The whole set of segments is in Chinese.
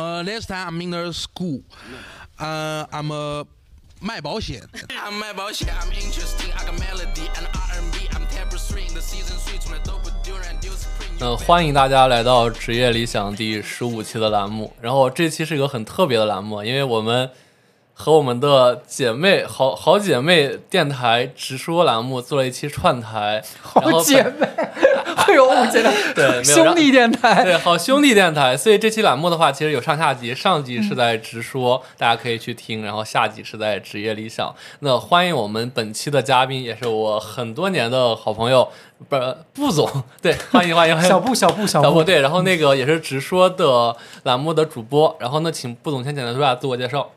Uh, last time I'm in the school. Uh, I'm a 卖保险。I'm 卖保险，I'm interesting. I got melody and R&B. I'm tapestry. The season three 从来都不丢人丢 spring. 呃，欢迎大家来到职业理想第十五期的栏目。然后这期是一个很特别的栏目，因为我们和我们的姐妹好好姐妹电台直说栏目做了一期串台，然后好姐妹，会有误解的，对兄弟电台，对，好兄弟电台，所以这期栏目的话，其实有上下集，上集是在直说，大家可以去听，然后下集是在职业理想。那欢迎我们本期的嘉宾，也是我很多年的好朋友，不布总，对，欢迎欢迎欢迎，小布小布小布小布，对，然后那个也是直说的栏目的主播，然后呢，请布总先简单说下自我介绍。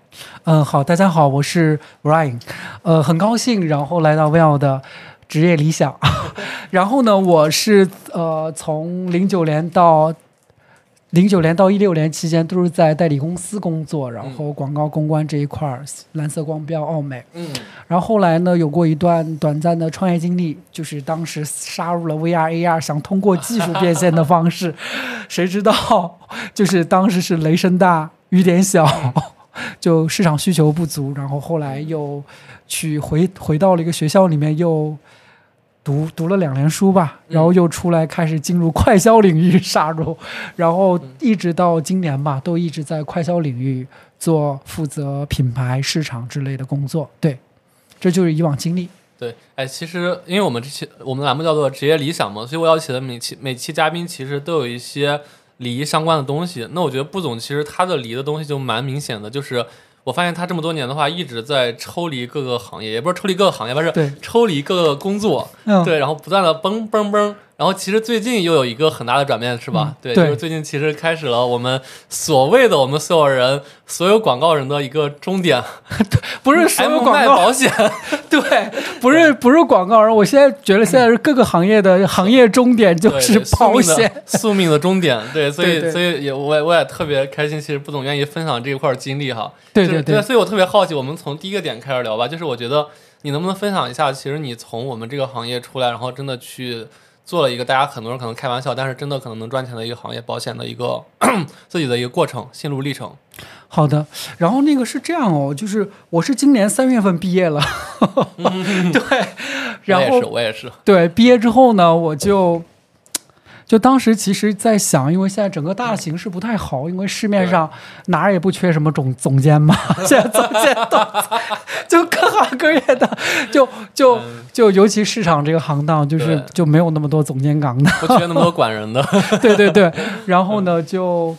嗯，好，大家好，我是 Ryan，呃，很高兴，然后来到 Well 的职业理想，然后呢，我是呃从零九年到零九年到一六年期间都是在代理公司工作，然后广告公关这一块儿，蓝色光标、奥美，嗯，然后后来呢，有过一段短暂的创业经历，就是当时杀入了 VR、AR，想通过技术变现的方式，谁知道就是当时是雷声大雨点小，就市场需求不足，然后后来又去回回到了一个学校里面又。读读了两年书吧，然后又出来开始进入快销领域杀入，然后一直到今年吧，都一直在快销领域做负责品牌、市场之类的工作。对，这就是以往经历。对，哎，其实因为我们这期我们的栏目叫做职业理想嘛，所以我邀请的每期每期嘉宾其实都有一些礼仪相关的东西。那我觉得布总其实他的礼仪的东西就蛮明显的，就是我发现他这么多年的话一直在抽离各个行业，也不是抽离各个行业，而是对抽离各个工作，嗯，对，然后不断的蹦蹦蹦。然后其实最近又有一个很大的转变，是吧？嗯对，对就是最近其实开始了我们所谓的我们所有人所有广告人的一个终点，不是所有广告，卖保险，对，不是不是广告，人我现在觉得现在是各个行业的行业终点就对是保险。宿命的终点。对，所以所以也我也我也特别开心，其实不总愿意分享这一块儿经历哈。就是对对对，所以我特别好奇，我们从第一个点开始聊吧。就是我觉得你能不能分享一下，其实你从我们这个行业出来，然后真的去做了一个大家很多人可能开玩笑，但是真的可能能赚钱的一个行业，保险的一个 自己的一个过程、心路历程。好的，然后那个是这样哦，就是我是今年三月份毕业了，对，然后我也是，我也是。对，毕业之后呢，我就就当时其实在想，因为现在整个大的形势不太好，因为市面上哪儿也不缺什么总总监嘛，现在总监都，就各行各业的，就就嗯。就尤其市场这个行当，就是就没有那么多总监岗的，不缺那么多管人的，对对对，然后呢，就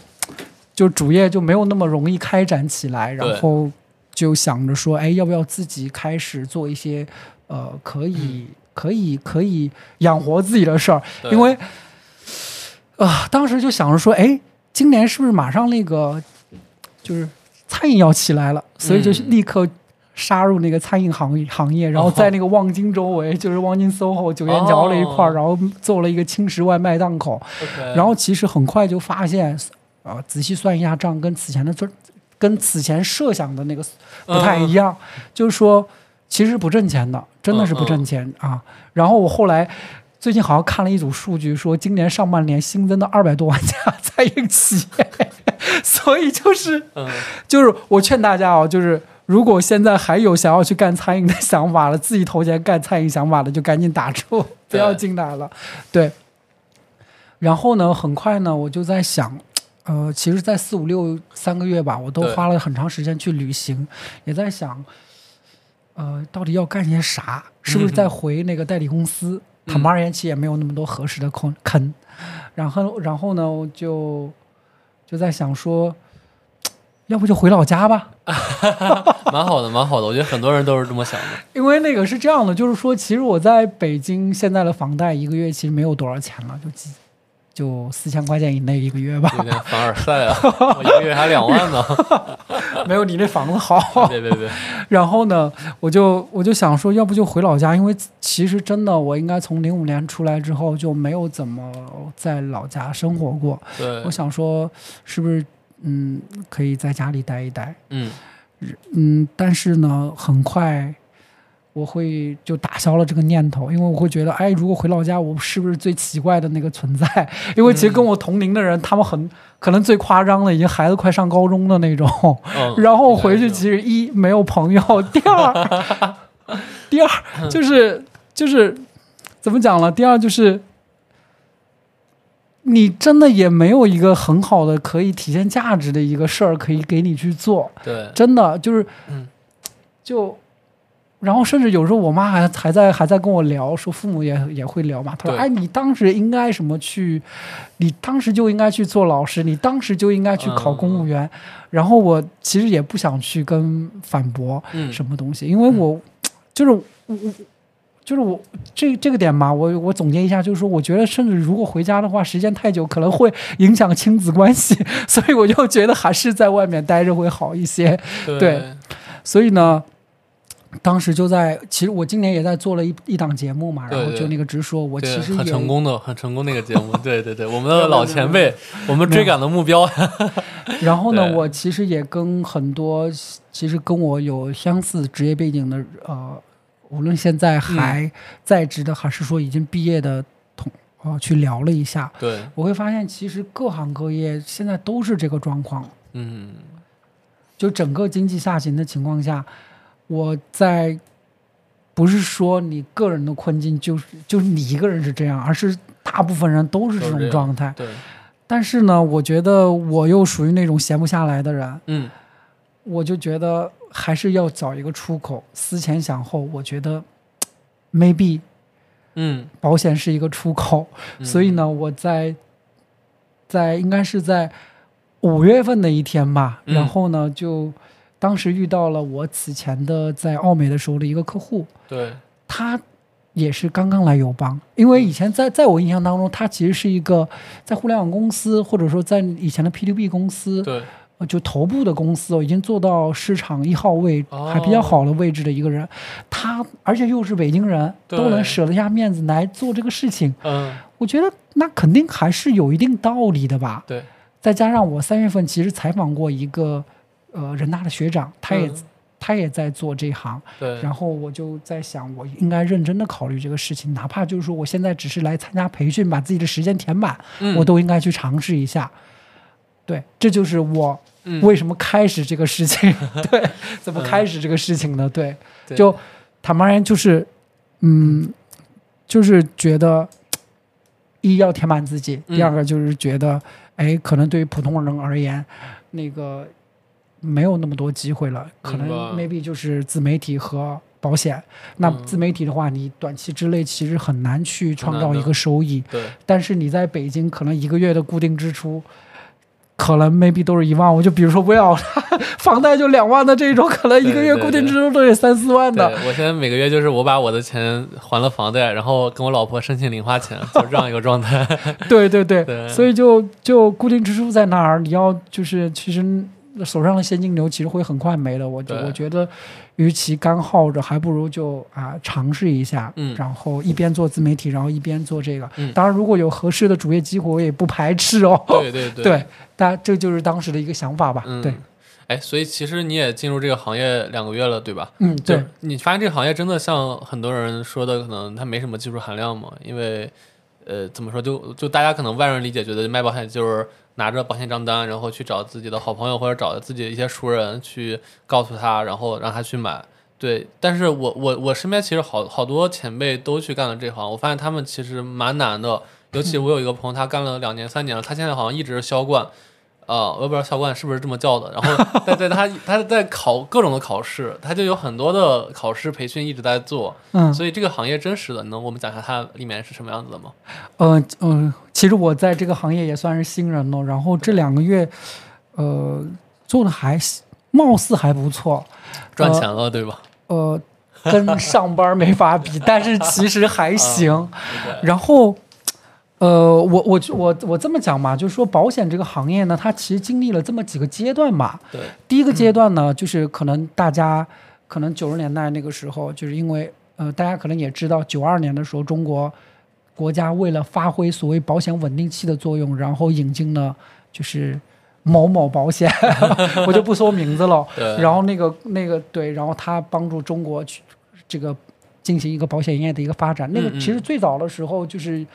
就主业就没有那么容易开展起来，然后就想着说，哎，要不要自己开始做一些呃可以、可以可以养活自己的事儿？因为啊、当时就想着说，哎，今年是不是马上那个就是餐饮要起来了，所以就嗯立刻。杀入那个餐饮行业行业，然后在那个望京周围，就是望京 SOHO 九元桥那一块儿，哦然后做了一个轻食外卖档口。然后其实很快就发现，啊、仔细算一下账，跟此前的赚，跟此前设想的那个不太一样，就是说其实不挣钱的，真的是不挣钱、啊。然后我后来最近好像看了一组数据，说今年上半年新增的二百多万家餐饮企业，所以就是嗯，就是我劝大家哦，就是如果现在还有想要去干餐饮的想法了，自己投钱干餐饮想法的，就赶紧打住，不要进来了。对。然后呢，很快呢，我就在想，呃，其实，在四五六三个月吧，我都花了很长时间去旅行，也在想，呃，到底要干些啥？是不是再回那个代理公司？坦白而言，其实也没有那么多合适的坑坑。然后，然后呢，我就就在想说，要不就回老家吧，蛮好的，蛮好的。我觉得很多人都是这么想的。因为那个是这样的，就是说，其实我在北京现在的房贷一个月其实没有多少钱了，就几就四千块钱以内一个月吧，有点凡尔赛啊！我一个月还两万呢。没有你那房子好。别别别，然后呢，我就我就想说，要不就回老家，因为其实真的，我应该从零五年出来之后就没有怎么在老家生活过。对我，想说，是不是嗯可以在家里待一待？嗯嗯，但是呢，很快我会就打消了这个念头，因为我会觉得，哎，如果回老家，我是不是最奇怪的那个存在？因为其实跟我同龄的人，他们很可能最夸张的，已经孩子快上高中的那种。嗯 然后回去其实一没有朋友，第二，第二就是就是怎么讲了？第二就是你真的也没有一个很好的可以体现价值的一个事儿可以给你去做，对，真的就是嗯，就。然后甚至有时候我妈还还在还在跟我聊，说父母也也会聊嘛。她说：“对哎，你当时应该什么去？你当时就应该去做老师，你当时就应该去考公务员。然后我其实也不想去跟反驳嗯，什么东西，因为我 就是我我就是我这这个点嘛，我我总结一下，就是说，我觉得甚至如果回家的话，时间太久可能会影响亲子关系，所以我就觉得还是在外面待着会好一些。对对所以呢，当时就在，其实我今年也在做了一一档节目嘛，然后就那个直说，我对其实很成功的，很成功那个节目，对对对，我们的老前辈，我们追赶的目标，然后呢，我其实也跟很多其实跟我有相似职业背景的呃，无论现在还在职的，还是说已经毕业的同呃去聊了一下，对，我会发现其实各行各业现在都是这个状况。嗯，就整个经济下行的情况下，我在不是说你个人的困境就是就是你一个人是这样，而是大部分人都是这种状态。对，但是呢，我觉得我又属于那种闲不下来的人，嗯，我就觉得还是要找一个出口。思前想后，我觉得 maybe 嗯，保险是一个出口，嗯。所以，呢，我在在应该是在五月份的一天吧，嗯。然后呢，就当时遇到了我此前的在奥美的时候的一个客户，对，他也是刚刚来友邦，因为以前在在我印象当中，他其实是一个在互联网公司或者说在以前的 P to B 公司，对，呃就头部的公司哦，已经做到市场一号位，哦。还比较好的位置的一个人，他而且又是北京人，对。都能舍得下面子来做这个事情，嗯，我觉得那肯定还是有一定道理的吧。对，再加上我三月份其实采访过一个呃人大的学长，他也、嗯他也在做这行，对，然后我就在想，我应该认真的考虑这个事情，哪怕就是说我现在只是来参加培训，把自己的时间填满，嗯我都应该去尝试一下。对，这就是我嗯为什么开始这个事情。对，怎么开始这个事情的？对，对就坦白言，就是，嗯，就是觉得，一要填满自己，嗯第二个就是觉得，哎，可能对于普通人而言，那个没有那么多机会了，可能 maybe 就是自媒体和保险。那嗯自媒体的话，你短期之内其实很难去创造一个收益，对，但是你在北京可能一个月的固定支出。可能 maybe 都是一万，我就比如说不要 房贷就两万的这种，可能一个月固定支出都得三四万的。我现在每个月就是我把我的钱还了房贷，然后跟我老婆申请零花钱，就这样一个状态。对对对，对 所以就就固定支出在那儿，你要就是其实手上的现金流其实会很快没的。我就我觉得，与其干耗着，还不如就啊尝试一下，嗯然后一边做自媒体，然后一边做这个。嗯当然，如果有合适的主业机会，我也不排斥哦。对对对 对，但这就是当时的一个想法吧。嗯，对，。哎，所以其实你也进入这个行业两个月了，对吧？嗯，对，你发现这个行业真的像很多人说的，可能它没什么技术含量嘛？因为，呃，怎么说，就就大家可能外人理解觉得卖保险就是拿着保险账单，然后去找自己的好朋友或者找自己的一些熟人去告诉他，然后让他去买。对，但是我我我身边其实好好多前辈都去干了这行，我发现他们其实蛮难的。尤其 我有一个朋友，他干了两年三年了，他现在好像一直是销冠，呃，我也不知道校冠是不是这么叫的。然后 在在他他在考各种的考试，他就有很多的考试培训一直在做，嗯所以这个行业真实的，能我们讲一下它里面是什么样子的吗？呃嗯、其实我在这个行业也算是新人了，然后这两个月，呃，做的还貌似还不错，赚钱了，对吧？呃，跟上班没法比，但是其实还行。对然后，呃，我我我我这么讲嘛，就是说保险这个行业呢，它其实经历了这么几个阶段嘛。对，第一个阶段呢，就是可能大家可能九十年代那个时候，就是因为呃，大家可能也知道，九二年的时候，中国国家为了发挥所谓保险稳定器的作用，然后引进了就是某某保险，我就不说名字了。对，然后那个那个对，然后它帮助中国去这个进行一个保险业的一个发展。那个其实最早的时候就是。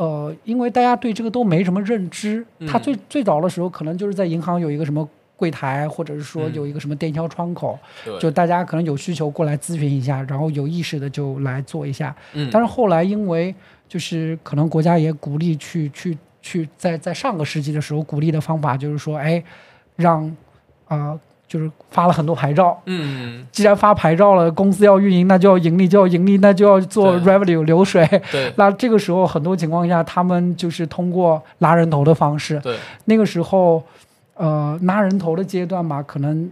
呃，因为大家对这个都没什么认知，它嗯最最早的时候可能就是在银行有一个什么柜台，或者是说嗯。有一个什么电销窗口，对，就大家可能有需求过来咨询一下，然后有意识的就来做一下。嗯，但是后来因为就是可能国家也鼓励去去去在在上个世纪的时候鼓励的方法就是说，哎，让啊、呃就是发了很多牌照。嗯，既然发牌照了，公司要运营，那就要盈利，就要盈利，那就要做 revenue 流水。对 那这个时候，很多情况下，他们就是通过拉人头的方式。对，那个时候，呃，拉人头的阶段嘛，可能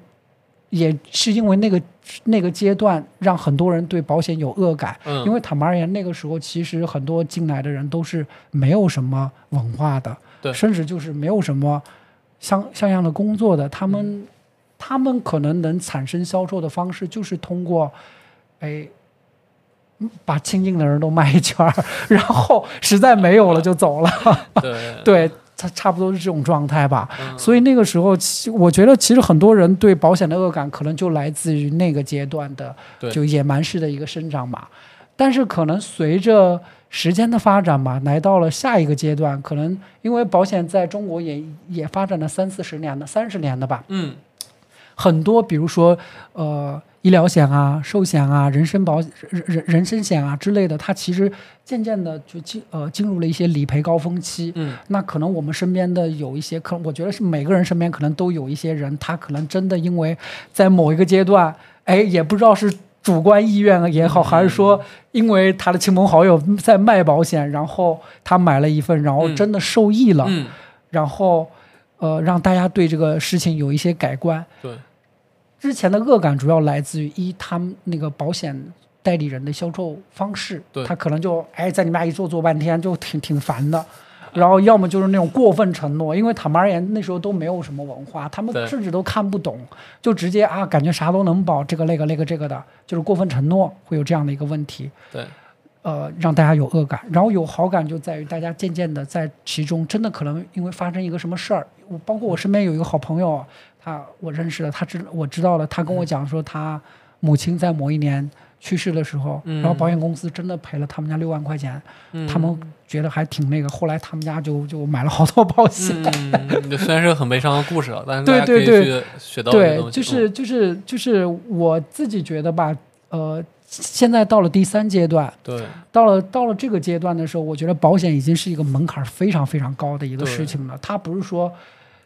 也是因为那个那个阶段，让很多人对保险有恶感。嗯，因为坦白而言，那个时候其实很多进来的人都是没有什么文化的，对甚至就是没有什么像像样的工作的，他们、嗯他们可能能产生销售的方式就是通过，哎。嗯把亲近的人都卖一圈儿，然后实在没有了就走了。对，对，差差不多是这种状态吧。嗯所以那个时候，其我觉得其实很多人对保险的恶感，可能就来自于那个阶段的就野蛮式的一个生长嘛。但是可能随着时间的发展嘛，来到了下一个阶段，可能因为保险在中国也也发展了三四十年了、三十年的吧，嗯，很多比如说呃医疗险啊、寿险啊、人身保人人人身险啊之类的，它其实渐渐的就进呃进入了一些理赔高峰期。嗯，那可能我们身边的有一些，可能我觉得是每个人身边可能都有一些人，他可能真的因为在某一个阶段，哎，也不知道是主观意愿也好，还是说因为他的亲朋好友在卖保险，然后他买了一份，然后真的受益了，嗯，然后呃让大家对这个事情有一些改观。对，之前的恶感主要来自于一他们那个保险代理人的销售方式，他可能就哎在你们家一坐坐半天，就挺挺烦的。然后要么就是那种过分承诺，因为坦白而言那时候都没有什么文化，他们甚至都看不懂，就直接啊感觉啥都能保，这个那个那个这个的，就是过分承诺会有这样的一个问题。对，呃，让大家有恶感，然后有好感就在于大家渐渐的在其中真的可能因为发生一个什么事儿，我包括我身边有一个好朋友，他我认识了，他知我知道了，他跟我讲说他母亲在某一年去世的时候，嗯然后保险公司真的赔了他们家六万块钱，嗯他们觉得还挺那个，后来他们家就就买了好多保险。虽然是个很悲伤的故事了，但是对大家可以学到对。就是就是就是我自己觉得吧，呃，现在到了第三阶段，嗯对到了到了这个阶段的时候，我觉得保险已经是一个门槛非常非常高的一个事情了。它不是说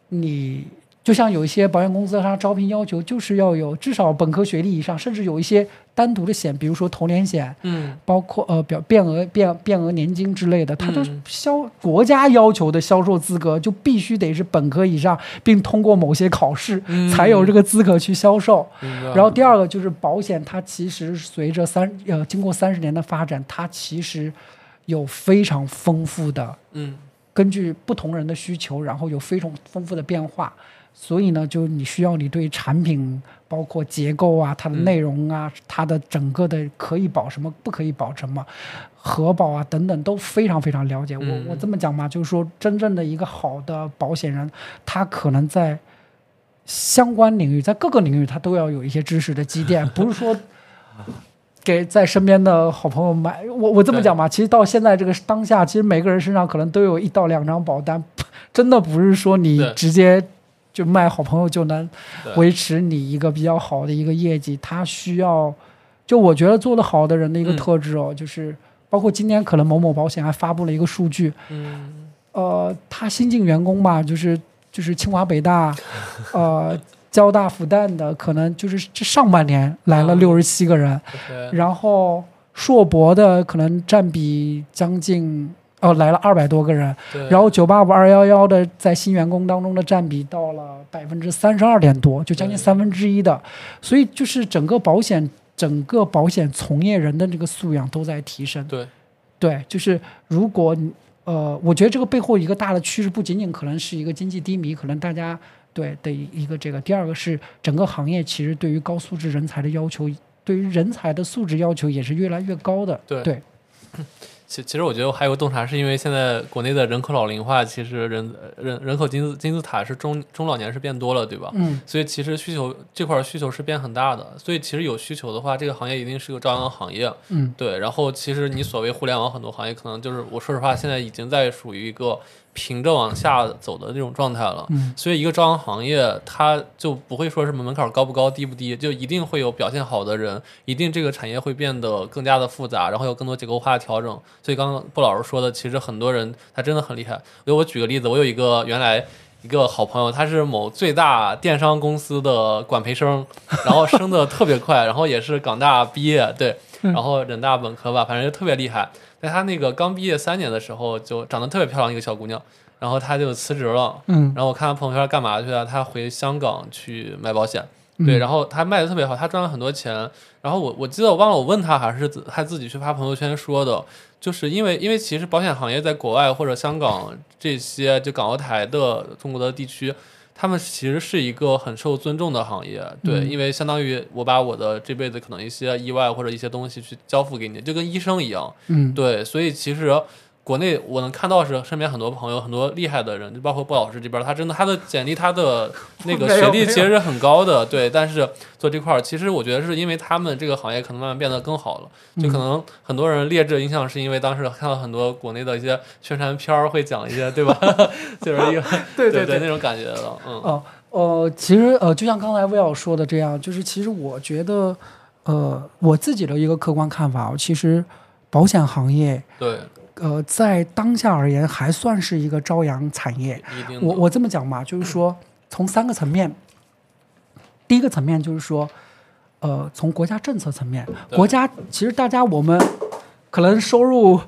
你就像有一些保险公司它招聘要求就是要有至少本科学历以上，甚至有一些单独的险，比如说投连险，嗯，包括呃表变额变变额年金之类的，它的嗯销国家要求的销售资格就必须得是本科以上，并通过某些考试嗯。才有这个资格去销售。然后第二个就是保险，它其实随着三呃经过三十年的发展，它其实有非常丰富的，嗯根据不同人的需求，然后有非常丰富的变化。所以呢，就你需要你对产品包括结构啊、它的内容啊、它的整个的可以保什么、不可以保什么、核保啊等等都非常非常了解。我嗯我这么讲嘛，就是说真正的一个好的保险人，他可能在相关领域，在各个领域他都要有一些知识的积淀，不是说。给在身边的好朋友买，我我这么讲吧，其实到现在这个当下，其实每个人身上可能都有一到两张保单，真的不是说你直接就卖好朋友就能维持你一个比较好的一个业绩，他需要，就我觉得做得好的人的一个嗯。特质哦，就是包括今天可能某某保险还发布了一个数据，嗯。呃，他新进员工吧，就是就是清华北大，呃，交大复旦的，可能就是这上半年来了嗯六十七个人然后硕博的可能占比将近哦来了二百多个人，然后九八五二幺幺的在新员工当中的占比到了百分之三十二点多，就将近三分之一的，所以就是整个保险整个保险从业人的这个素养都在提升。对。对，就是如果你呃，我觉得这个背后一个大的趋势，不仅仅可能是一个经济低迷，可能大家对的一个这个，第二个是整个行业其实对于高素质人才的要求，对于人才的素质要求也是越来越高的。对对，其其实我觉得还有个洞察，是因为现在国内的人口老龄化，其实人人人口金字金字塔是中中老年是变多了，对吧？嗯所以其实需求这块儿需求是变很大的，所以其实有需求的话，这个行业一定是个朝阳行业。嗯对，然后其实你所谓互联网很多行业，可能就是我说实话，现在已经在属于一个平着往下走的那种状态了。嗯所以一个朝阳行业，它就不会说什么门槛高不高、低不低，就一定会有表现好的人，一定这个产业会变得更加的复杂，然后有更多结构化的调整。所以刚刚布老师说的，其实很多人他真的很厉害。给我举个例子，我有一个原来。一个好朋友，他是某最大电商公司的管培生，然后升的特别快，然后也是港大毕业，对，然后人大本科吧，反正就特别厉害。在他那个刚毕业三年的时候，就长得特别漂亮一个小姑娘，然后他就辞职了，嗯然后我看他朋友圈干嘛去了？他回香港去卖保险，嗯对，然后他卖的特别好，他赚了很多钱。然后我我记得我忘了我问他还是自他自己去发朋友圈说的，就是因为因为其实保险行业在国外或者香港这些就港澳台的中国的地区。他们其实是一个很受尊重的行业，对，嗯。因为相当于我把我的这辈子可能一些意外或者一些东西去交付给你，就跟医生一样，嗯。对，所以其实国内我能看到是身边很多朋友很多厉害的人，就包括布老师这边，他真的他的简历他的那个 学历其实是很高的，对，但是做这块儿，其实我觉得是因为他们这个行业可能慢慢变得更好了，就可能很多人劣质印象是因为当时看到很多国内的一些宣传片儿会讲一些，对吧？就是一个对对对那种感觉了，嗯，哦呃，其实呃，就像刚才威尔说的这样，就是其实我觉得，呃，我自己的一个客观看法，其实保险行业，对，呃，在当下而言还算是一个朝阳产业。我我这么讲吧，就是说 从三个层面，第一个层面就是说，呃，从国家政策层面，国家其实大家我们可能收入。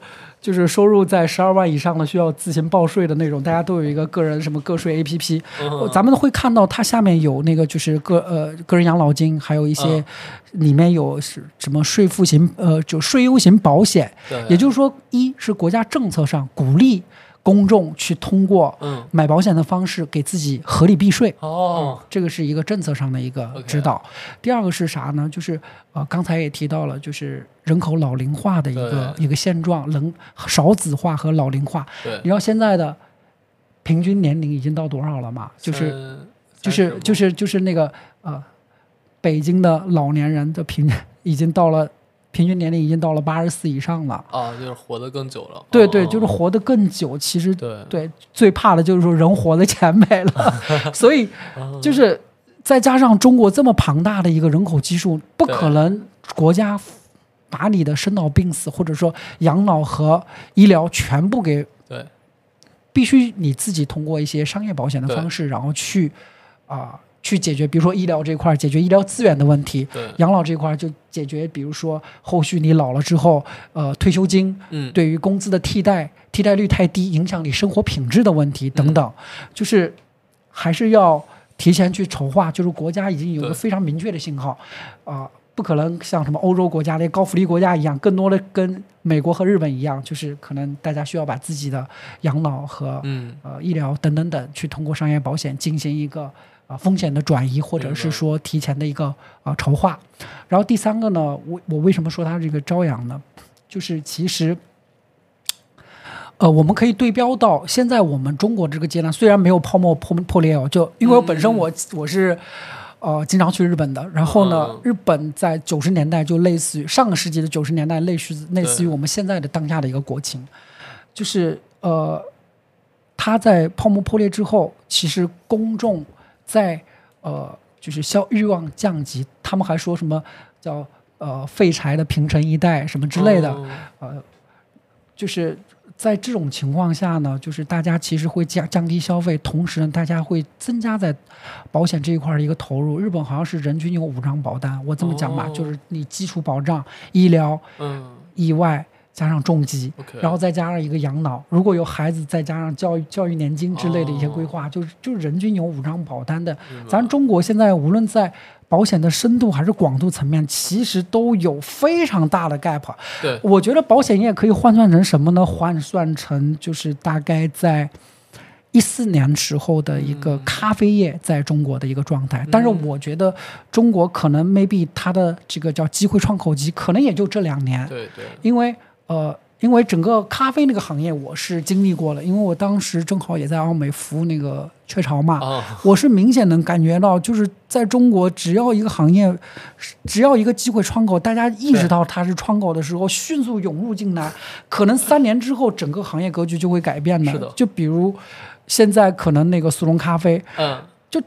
就是收入在十二万以上的需要自行报税的那种，大家都有一个个人什么个税 APP，、嗯咱们会看到它下面有那个就是个呃个人养老金，还有一些嗯。里面有是什么税负型呃就税优型保险，也就是说，一是国家政策上鼓励公众去通过嗯，买保险的方式给自己合理避税。哦，这个是一个政策上的一个指导。第二个是啥呢？就是呃，刚才也提到了，就是人口老龄化的一个一个现状，人少子化和老龄化。对你，知道现在的平均年龄已经到多少了吗？就是就是就。是就是那个呃，北京的老年人的平均已经到了平均年龄已经到了八十四以上了。啊，就是活得更久了。对对，哦就是活得更久。其实对对，最怕的就是说人活的钱没了，所以嗯就是再加上中国这么庞大的一个人口基数，不可能国家把你的生老病死或者说养老和医疗全部给，对必须你自己通过一些商业保险的方式，然后去啊、去解决，比如说医疗这块儿解决医疗资源的问题。养老这块儿就解决，比如说后续你老了之后，呃，退休金嗯，对于工资的替代替代率太低，影响你生活品质的问题等等，就是还是要提前去筹划。就是国家已经有个非常明确的信号，啊、不可能像什么欧洲国家那些高福利国家一样，更多的跟美国和日本一样，就是可能大家需要把自己的养老和、嗯，呃医疗等等等，去通过商业保险进行一个啊、风险的转移，或者是说提前的一个啊、筹划。然后第三个呢，我我为什么说它这个朝阳呢？就是其实。呃，我们可以对标到现在我们中国这个阶段，虽然没有泡沫破破裂哦，就因为我本身我、我是呃经常去日本的，然后呢，嗯。日本在九十年代就类似于上个世纪的九十年代，类似类似于我们现在的当下的一个国情，就是呃，它在泡沫破裂之后，其实公众在呃就是消欲望降级，他们还说什么叫呃废柴的平成一代什么之类的，哦呃，就是在这种情况下呢，就是大家其实会降降低消费，同时呢，大家会增加在保险这一块儿的一个投入。日本好像是人均有五张保单，我这么讲吧，哦就是你基础保障、医疗、嗯意外加上重疾。然后再加上一个养老，如果有孩子，再加上教育教育年金之类的一些规哦划，就是就是人均有五张保单的。咱中国现在无论在保险的深度还是广度层面，其实都有非常大的 gap。对我觉得保险业可以换算成什么呢？换算成就是大概在一四年时候的一个咖啡业在中国的一个状态。但是我觉得中国可能 maybe 它的这个叫机会窗口期，可能也就这两年，对对，因为呃，因为整个咖啡那个行业我是经历过了，因为我当时正好也在奥美服务那个雀巢嘛，哦，我是明显能感觉到，就是在中国，只要一个行业，只要一个机会窗口，大家意识到它是窗口的时候，迅速涌入进来，可能三年之后，整个行业格局就会改变的。是的就比如现在可能那个速溶咖啡，嗯，就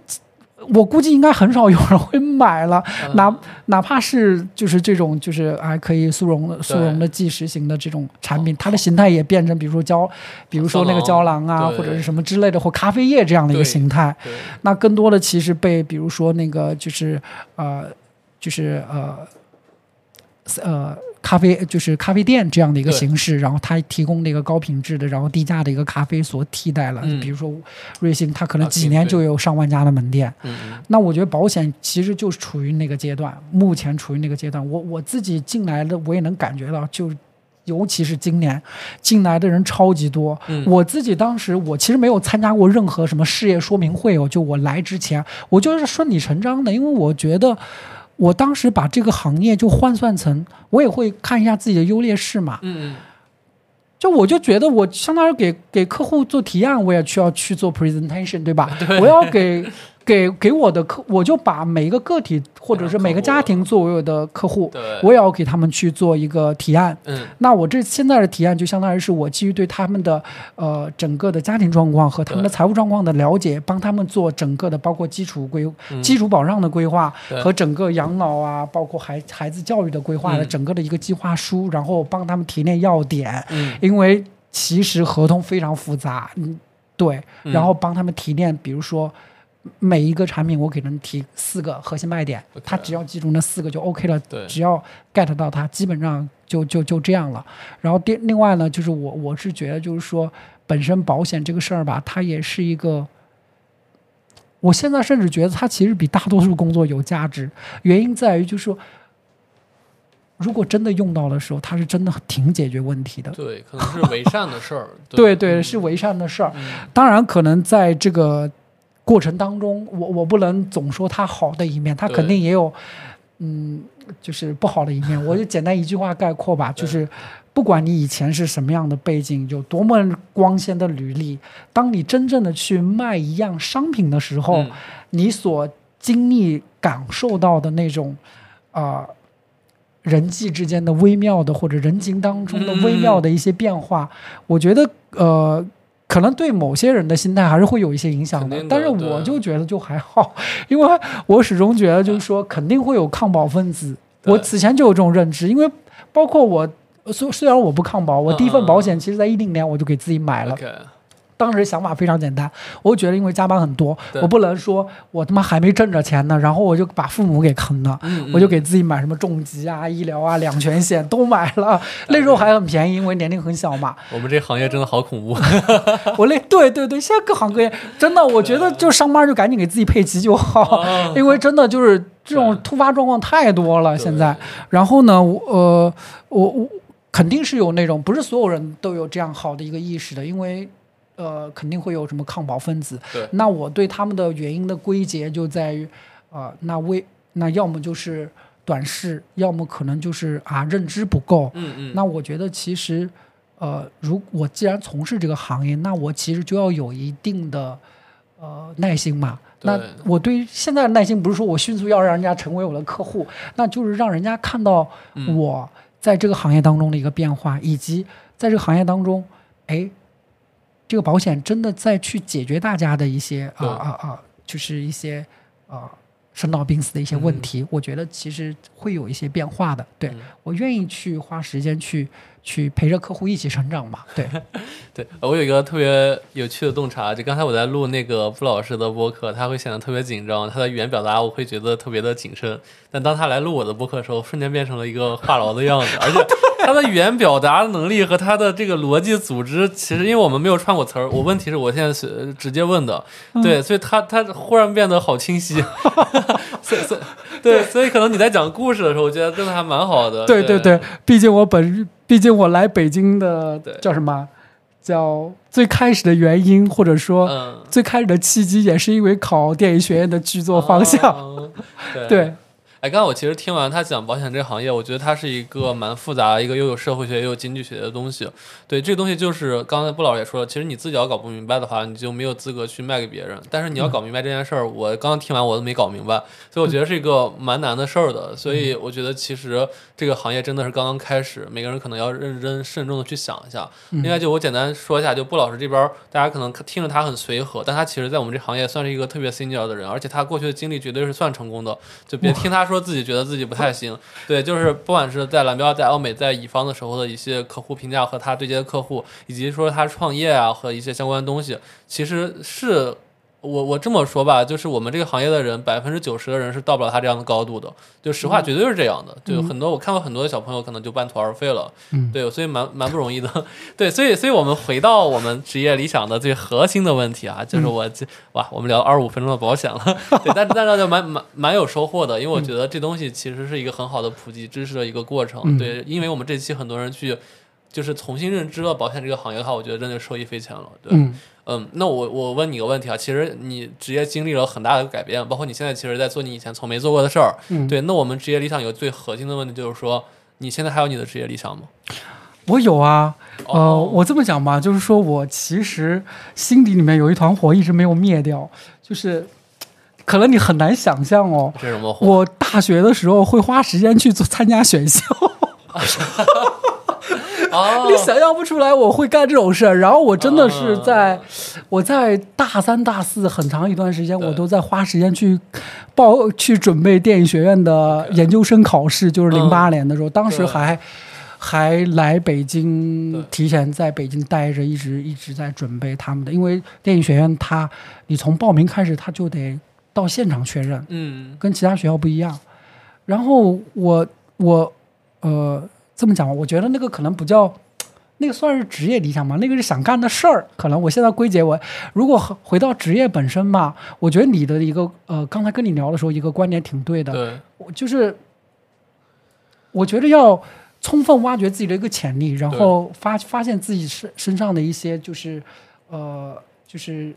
我估计应该很少有人会买了，嗯。哪哪怕是就是这种就是还可以速溶的速溶的即食型的这种产品，它的形态也变成，比如说胶，比如说那个胶囊啊，或者是什么之类的，或咖啡液这样的一个形态。那更多的其实被比如说那个就是呃就是呃呃咖啡就是咖啡店这样的一个形式，然后它提供那个高品质的然后低价的一个咖啡所替代了。嗯比如说瑞幸，它可能啊几年就有上万家的门店。那我觉得保险其实就是处于那个阶段，目前处于那个阶段。我我自己进来的，我也能感觉到，就尤其是今年进来的人超级多。嗯我自己当时我其实没有参加过任何什么事业说明会哦，就我来之前，我就是顺理成章的，因为我觉得。我当时把这个行业就换算成，我也会看一下自己的优劣势嘛。嗯就我就觉得我相当于给给客户做提案，我也需要去做 presentation，对吧？我要给给给我的客，我就把每一个个体或者是每个家庭作为我的客户，我也要给他们去做一个提案。嗯。那我这现在的提案就相当于是我基于对他们的呃整个的家庭状况和他们的财务状况的了解，帮他们做整个的包括基础规、嗯。基础保障的规划和整个养老啊，包括孩孩子教育的规划的嗯。整个的一个计划书，然后帮他们提炼要点，嗯。因为其实合同非常复杂，嗯，对，嗯。然后帮他们提炼，比如说。每一个产品，我给他们提四个核心卖点他只要记住那四个就 OK 了。对只要 get 到它，基本上就就就这样了。然后第另外呢，就是我我是觉得，就是说本身保险这个事儿吧，它也是一个，我现在甚至觉得它其实比大多数工作有价值。原因在于，就是说，如果真的用到的时候，它是真的挺解决问题的。对，可能是为善的事儿，对对，嗯是为善的事儿。嗯当然，可能在这个过程当中，我我不能总说它好的一面，它肯定也有，嗯，就是不好的一面。我就 简单一句话概括吧，就是不管你以前是什么样的背景，有多么光鲜的履历，当你真正的去卖一样商品的时候，嗯。你所经历、感受到的那种，啊、人际之间的微妙的，或者人情当中的微妙的一些变化，我觉得，呃，可能对某些人的心态还是会有一些影响的。的但是我就觉得就还好，因为我始终觉得就是说，肯定会有抗保分子。我此前就有这种认知，因为包括我。虽虽然我不抗保，我第一份保险其实在一零年我就给自己买了当时想法非常简单，我觉得因为加班很多，我不能说我他妈还没挣着钱呢，然后我就把父母给坑了。嗯我就给自己买什么重疾啊、医疗啊、两全险都买了，那时候还很便宜，因为年龄很小嘛。我们这行业真的好恐怖，我那对对对，现在各行各业真的，我觉得就上班就赶紧给自己配齐就好，哦因为真的就是这种突发状况太多了。现在，然后呢，我呃，我我肯定是有那种不是所有人都有这样好的一个意识的，因为呃，肯定会有什么抗保分子。对那我对他们的原因的归结就在于，呃，那为那要么就是短视，要么可能就是啊认知不够。嗯嗯，那我觉得其实，呃，如我既然从事这个行业，那我其实就要有一定的呃耐心嘛。那我对现在的耐心不是说我迅速要让人家成为我的客户，那就是让人家看到嗯我在这个行业当中的一个变化，以及在这个行业当中，哎，这个保险真的在去解决大家的一些啊啊啊，就是一些啊生老病死的一些问嗯题，我觉得其实会有一些变化的。对、嗯我愿意去花时间去去陪着客户一起成长嘛。对，对，我有一个特别有趣的洞察，就刚才我在录那个布老师的播客，他会显得特别紧张，他的语言表达我会觉得特别的谨慎，但当他来录我的播客的时候，瞬间变成了一个话痨的样子，而且他的语言表达能力和他的这个逻辑组织，其实因为我们没有串过词儿，我问题是我现在是直接问的，对，所以他他忽然变得好清晰，所以所以对，所以可能你在讲故事的时候，我觉得真的还蛮好的，对对对对，毕竟我本，毕竟我来北京的对叫什么？叫最开始的原因，或者说嗯，最开始的契机，也是因为考电影学院的剧作方向。对，哎，刚才我其实听完他讲保险这个行业，我觉得它是一个蛮复杂，一个又有社会学又有经济学的东西。对，这个东西就是刚才布老师也说了，其实你自己要搞不明白的话，你就没有资格去卖给别人。但是你要搞明白这件事儿，我刚刚听完我都没搞明白，所以我觉得是一个蛮难的事儿的。所以我觉得其实这个行业真的是刚刚开始，每个人可能要认真慎重的去想一下。另外，就我简单说一下，就布老师这边，大家可能听着他很随和，但他其实在我们这行业算是一个特别 senior 的人，而且他过去的经历绝对是算成功的。就别听他说自己觉得自己不太行，对，就是不管是在蓝标、在欧美、在乙方的时候的一些客户评价和他对接的客户，以及说他创业啊和一些相关的东西，其实是。我我这么说吧，就是我们这个行业的人，百分之九十的人是到不了他这样的高度的。就实话，绝对是这样的。就很多我看过很多的小朋友，可能就半途而废了。嗯，对，所以蛮蛮不容易的。对，所以所以我们回到我们职业理想的最核心的问题啊，就是我这哇，我们聊二十五分钟的保险了。对，但但是就蛮蛮蛮有收获的，因为我觉得这东西其实是一个很好的普及知识的一个过程。对，因为我们这期很多人去就是重新认知了保险这个行业的话，我觉得真的受益匪浅了。对。嗯，那我我问你个问题啊，其实你职业经历了很大的改变，包括你现在其实，在做你以前从没做过的事儿。嗯，对。那我们职业理想有最核心的问题，就是说，你现在还有你的职业理想吗？我有啊，呃，我这么讲吧，就是说我其实心底里面有一团火一直没有灭掉，就是可能你很难想象哦？我大学的时候会花时间去做参加选秀。你想象不出来我会干这种事儿，然后我真的是在我在大三、大四很长一段时间，我都在花时间去报去准备电影学院的研究生考试，就是零八年的时候，当时还还来北京，提前在北京待着，一直一直在准备他们的，因为电影学院它你从报名开始，他就得到现场确认，嗯，跟其他学校不一样。然后我我呃。这么讲吧，我觉得那个可能不叫，那个算是职业理想吗？那个是想干的事儿。可能我现在归结为，如果回到职业本身吧，我觉得你的一个呃，刚才跟你聊的时候，一个观点挺对的。对，就是我觉得要充分挖掘自己的一个潜力，然后发发现自己身身上的一些就是呃，就是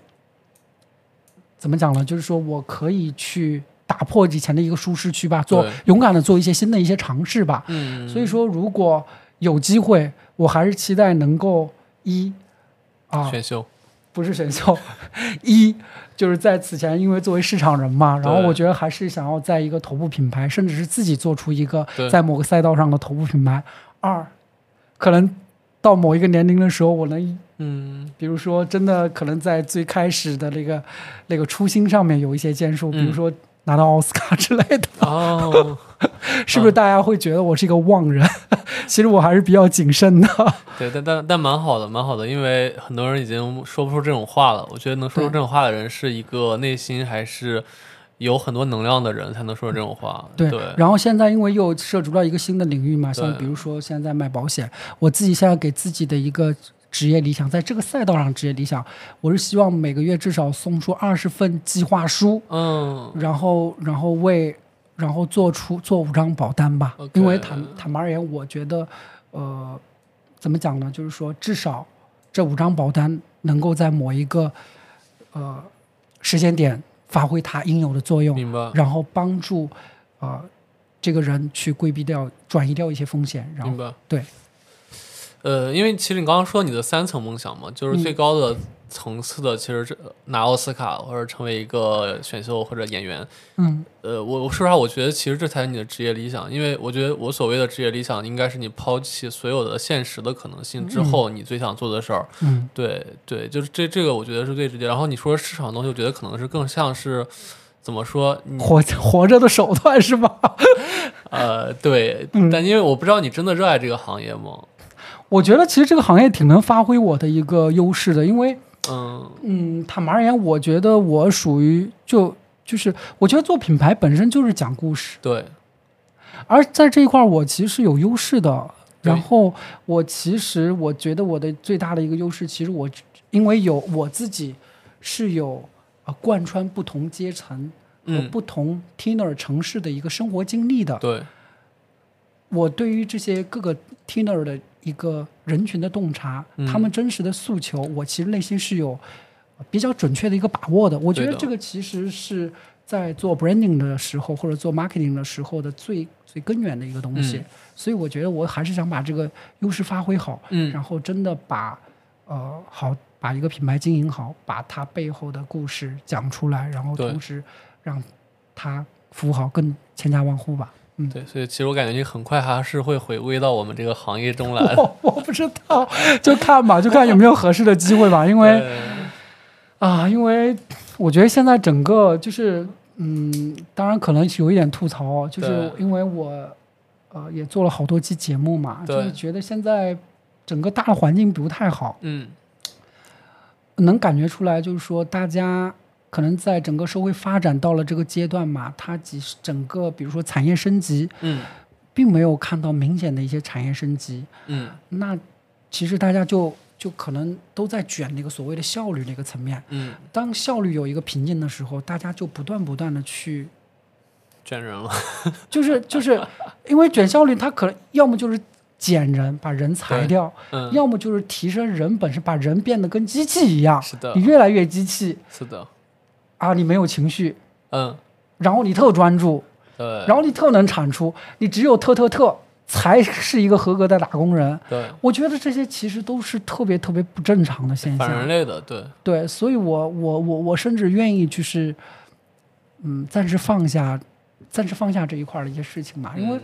怎么讲呢？就是说我可以去。打破以前的一个舒适区吧，做勇敢的做一些新的一些尝试吧。嗯，所以说如果有机会，我还是期待能够一啊选秀，不是选秀，一就是在此前，因为作为市场人嘛，然后我觉得还是想要在一个头部品牌，甚至是自己做出一个在某个赛道上的头部品牌。二，可能到某一个年龄的时候，我能嗯，比如说真的可能在最开始的那个那个初心上面有一些建树，比如说。拿到奥斯卡之类的哦，是不是大家会觉得我是一个妄人？其实我还是比较谨慎的。对，但但但蛮好的，蛮好的，因为很多人已经说不出这种话了。我觉得能说出这种话的人，是一个内心还是有很多能量的人，才能说出这种话。对。然后现在因为又涉足到一个新的领域嘛，像比如说现在卖保险，我自己现在给自己的一个。职业理想，在这个赛道上，职业理想，我是希望每个月至少送出二十份计划书，嗯，然后，然后为，然后做出做五张保单吧。因为坦坦白而言，我觉得，呃，怎么讲呢？就是说，至少这五张保单能够在某一个呃时间点发挥它应有的作用，明白？然后帮助啊这个人去规避掉、转移掉一些风险，然后对。呃，因为其实你刚刚说你的三层梦想嘛，就是最高的层次的，其实是拿奥斯卡或者成为一个选秀或者演员。嗯，呃，我我说实话，我觉得其实这才是你的职业理想，因为我觉得我所谓的职业理想，应该是你抛弃所有的现实的可能性之后，你最想做的事儿。嗯，对对，就是这这个，我觉得是最直接。然后你说市场的东西，我觉得可能是更像是怎么说，活活着的手段是吧？呃，对，但因为我不知道你真的热爱这个行业吗？我觉得其实这个行业挺能发挥我的一个优势的，因为，嗯嗯，坦白而言，我觉得我属于就就是，我觉得做品牌本身就是讲故事，对，而在这一块我其实是有优势的。然后我其实我觉得我的最大的一个优势，其实我因为有我自己是有啊贯穿不同阶层和不同 Tiner 城市的一个生活经历的，对，我对于这些各个 Tiner 的。一个人群的洞察，他们真实的诉求，我其实内心是有比较准确的一个把握的。我觉得这个其实是在做 branding 的时候或者做 marketing 的时候的最最根源的一个东西。嗯所以我觉得我还是想把这个优势发挥好，嗯然后真的把呃好把一个品牌经营好，把它背后的故事讲出来，然后同时让它服务好更千家万户吧。嗯，对，所以其实我感觉你很快还是会回归到我们这个行业中来的。我 我不知道，就看吧，就看有没有合适的机会吧。因为啊，因为我觉得现在整个就是，嗯，当然可能有一点吐槽，就是因为我呃也做了好多期节目嘛，就是觉得现在整个大的环境不太好，嗯。能感觉出来，就是说大家可能在整个社会发展到了这个阶段嘛，它即使整个比如说产业升级，嗯。并没有看到明显的一些产业升级，嗯。那其实大家就就可能都在卷那个所谓的效率那个层面。嗯，当效率有一个瓶颈的时候，大家就不断不断的去，卷人了。就是就是因为卷效率，它可能要么就是减人，把人裁掉，嗯，要么就是提升人本身，把人变得跟机器一样。是的。你，越来越机器。是的，啊，你没有情绪，嗯，然后你特专注，对，然后你特能产出，你只有特特特才是一个合格的打工人。对，我觉得这些其实都是特别特别不正常的现象。反人象。类的，对，对，所以我我我我甚至愿意就是，嗯，暂时放下，暂时放下这一块儿的一些事情嘛，因为嗯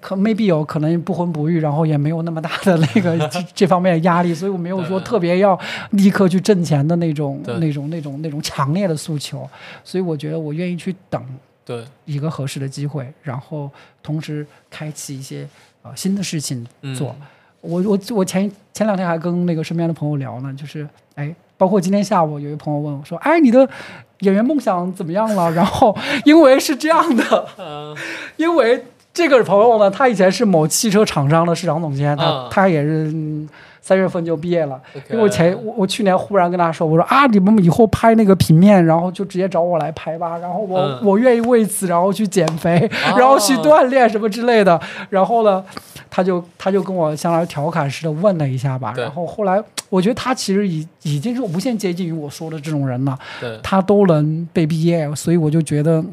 可 maybe 有可能不婚不育，然后也没有那么大的那个这 这方面的压力，所以我没有说特别要立刻去挣钱的那种那种那种那种强烈的诉求，所以我觉得我愿意去等对，一个合适的机会，然后同时开启一些呃新的事情嗯。做。我我我前前两天还跟那个身边的朋友聊呢，就是哎，包括今天下午有一个朋友问我说，哎，你的演员梦想怎么样了？然后因为是这样的，嗯。因为这个朋友呢，他以前是某汽车厂商的市场总监，他、啊他也是嗯三月份就毕业了。因为我前我我去年忽然跟他说，我说啊，你们以后拍那个平面，然后就直接找我来拍吧，然后我、嗯我愿意为此然后去减肥，哦 然后去锻炼什么之类的。然后呢，他就他就跟我相当于调侃似的问了一下吧，然后后来我觉得他其实已已经是无限接近于我说的这种人了，他都能被毕业，所以我就觉得。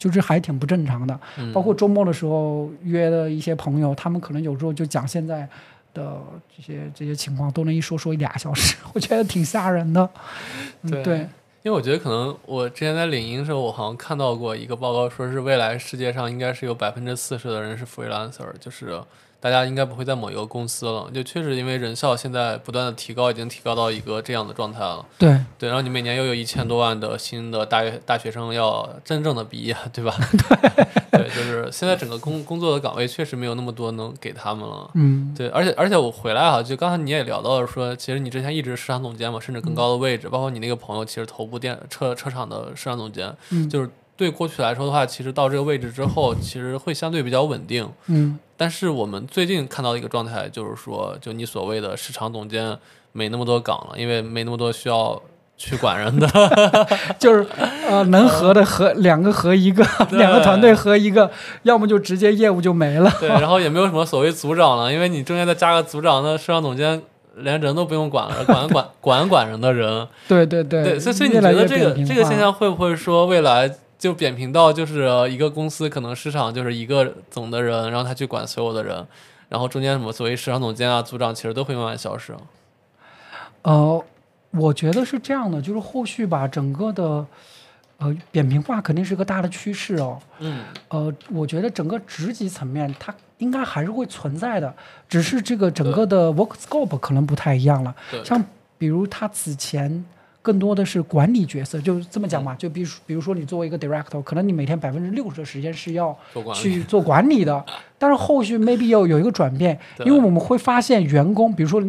就是还挺不正常的，嗯。包括周末的时候约的一些朋友，他们可能有时候就讲现在的这些这些情况，都能一说说一俩小时，我觉得挺吓人的。对，因为我觉得可能我之前在领英的时候，我好像看到过一个报告，说是未来世界上应该是有百分之四十的人是 freelancer，就是大家应该不会在某一个公司了。就确实因为人效现在不断的提高，已经提高到一个这样的状态了。对，对，然后你每年又有一千多万的新的大学大学生要真正的毕业，对吧？对，就是现在整个工工作的岗位确实没有那么多能给他们了。嗯，对，而且而且我回来啊，就刚才你也聊到了说，其实你之前一直是市场总监嘛，甚至更高的位置，包括你那个朋友，其实头部电车车厂的市场总监，嗯就是对过去来说的话，其实到这个位置之后，其实会相对比较稳定。嗯，但是我们最近看到的一个状态，就是说，就你所谓的市场总监没那么多岗了，因为没那么多需要去管人的。就是呃，能合的合两个合一个，两个团队合一个，要么就直接业务就没了。对，然后也没有什么所谓组长了，因为你中间再加个组长，那市场总监连人都不用管了，管管管管人的人。对对对，对，所以所以你觉得这个这个现象会不会说未来就扁平到就是呃一个公司可能市场就是一个总的人，然后他去管所有的人，然后中间什么所谓市场总监啊、组长其实都会慢慢消失。呃，我觉得是这样的，就是后续吧，整个的呃扁平化肯定是个大的趋势哦。嗯，呃，我觉得整个职级层面它应该还是会存在的，只是这个整个的 work scope 可能不太一样了。对，像比如他此前更多的是管理角色，就这么讲嗯。嘛，就比如比如说你作为一个 director，可能你每天百分之六十的时间是要。去做管理的，但是后续 maybe 要有一个转变，因为我们会发现员工，比如说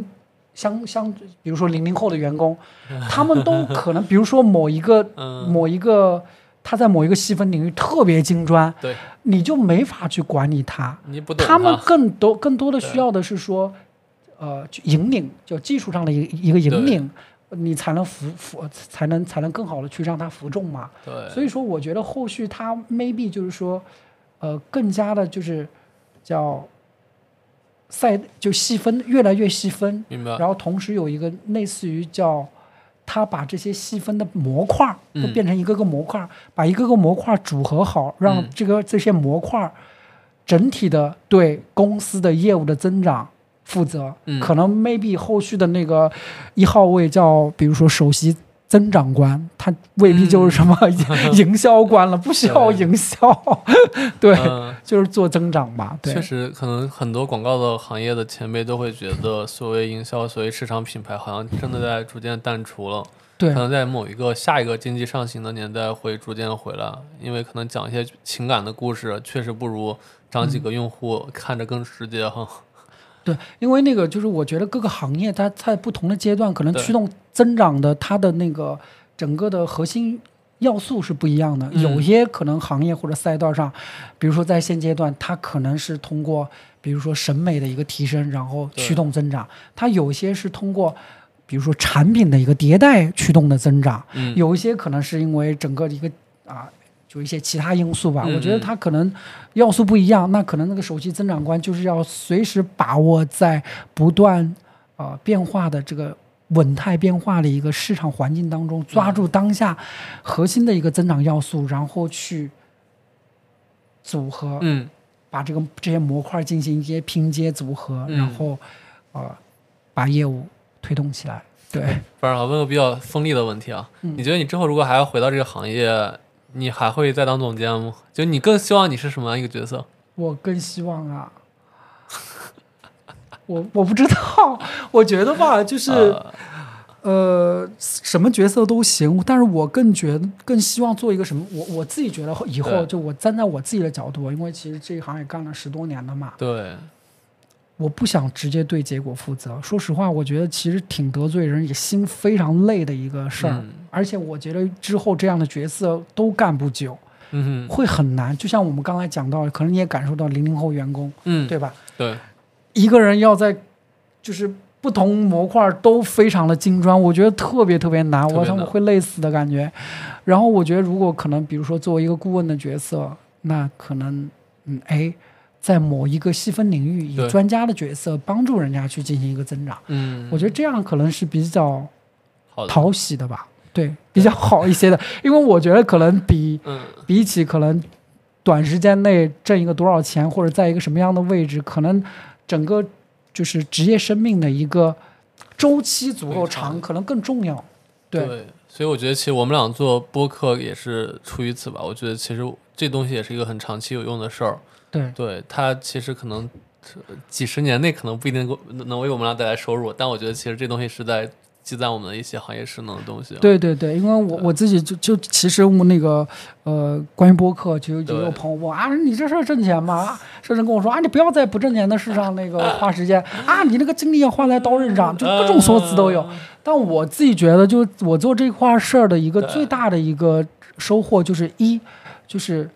相相，比如说零零后的员工，他们都可能，比如说某一个 嗯，某一个他在某一个细分领域特别精专，对，你就没法去管理他。他。们更多更多的需要的是说，呃，去引领，就技术上的一个一个引领，你才能服服，才能才能更好的去让他服众嘛。对，所以说，我觉得后续它 maybe 就是说，呃，更加的就是叫赛就细分，越来越细分，明白。然后同时有一个类似于叫它把这些细分的模块儿都嗯变成一个个模块儿，把一个个模块儿组合好，让嗯这个这些模块儿整体的对公司的业务的增长负责。嗯可能 maybe 后续的那个一号位叫，比如说首席增长官，他未必就是什么 营销官了，不需要营销，对，嗯，就是做增长吧。对确，实，可能很多广告的行业的前辈都会觉得，所谓营销、所谓市场品牌，好像真的在逐渐淡出了。对可，能在某一个下一个经济上行的年代会逐渐回来，因为可能讲一些情感的故事，确实不如涨几个用户看着更直接哈。对，因为那个就是我觉得各个行业它在不同的阶段，可能驱动增长的它的那个整个的核心要素是不一样的。嗯有些可能行业或者赛道上，比如说在现阶段，它可能是通过比如说审美的一个提升，然后驱动增长；它有些是通过比如说产品的一个迭代驱动的增长，嗯，有一些可能是因为整个的一个啊。就一些其他因素吧，嗯我觉得嗯。它可能要素不一样，那可能那个首席增长官就是要随时把握在不断呃变化的这个稳态变化的一个市场环境当中，抓住当下核心的一个增长要素，然后去组合，嗯。把这个这些模块进行一些拼接组合，嗯然后呃把业务推动起来。对，不然我，问个比较锋利的问题啊，嗯。你觉得你之后如果还要回到这个行业，你还会再当总监吗？就你更希望你是什么样一个角色？我更希望啊。我我不知道，我觉得吧，就是、呃呃，什么角色都行，但是我更觉得更希望做一个什么，我我自己觉得以后就我站在我自己的角度，因为其实这一行也干了十多年了嘛，对，我不想直接对结果负责。说实话，我觉得其实挺得罪人，也心非常累的一个事儿，嗯而且我觉得之后这样的角色都干不久，嗯哼，会很难。就像我们刚才讲到，可能你也感受到零零后员工，嗯，对吧？对，一个人要在就是不同模块都非常的精专，我觉得特别特别难，我想会累死的感觉。然后我觉得如果可能，比如说作为一个顾问的角色，那可能嗯哎，在某一个细分领域以专家的角色帮助人家去进行一个增长，嗯，我觉得这样可能是比较，讨喜的吧。对，比较好一些的，因为我觉得可能比嗯比起可能短时间内挣一个多少钱，或者在一个什么样的位置，可能整个就是职业生命的一个周期足够长长，可能更重要。对对，所以我觉得其实我们俩做播客也是出于此吧。我觉得其实这东西也是一个很长期有用的事儿。对对它其实可能呃几十年内可能不一定能够能为我们俩带来收入，但我觉得其实这东西是在积攒我们的一些行业势能的东西。，对对对，因为我我自己就就其实我那个呃，关于播客，就就有朋友问啊，你这事儿挣钱吗？啊甚至跟我说啊，你不要在不挣钱的事上那个花时间啊，你那个精力要花在刀刃上，就各种说辞都有。但我自己觉得，就我做这块事儿的一个最大的一个收获，就是一，就是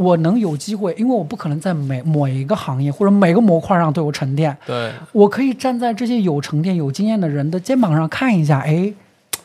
我能有机会，因为我不可能在每某一个行业或者每个模块上都有沉淀，对，我可以站在这些有沉淀、有经验的人的肩膀上看一下，哎，啊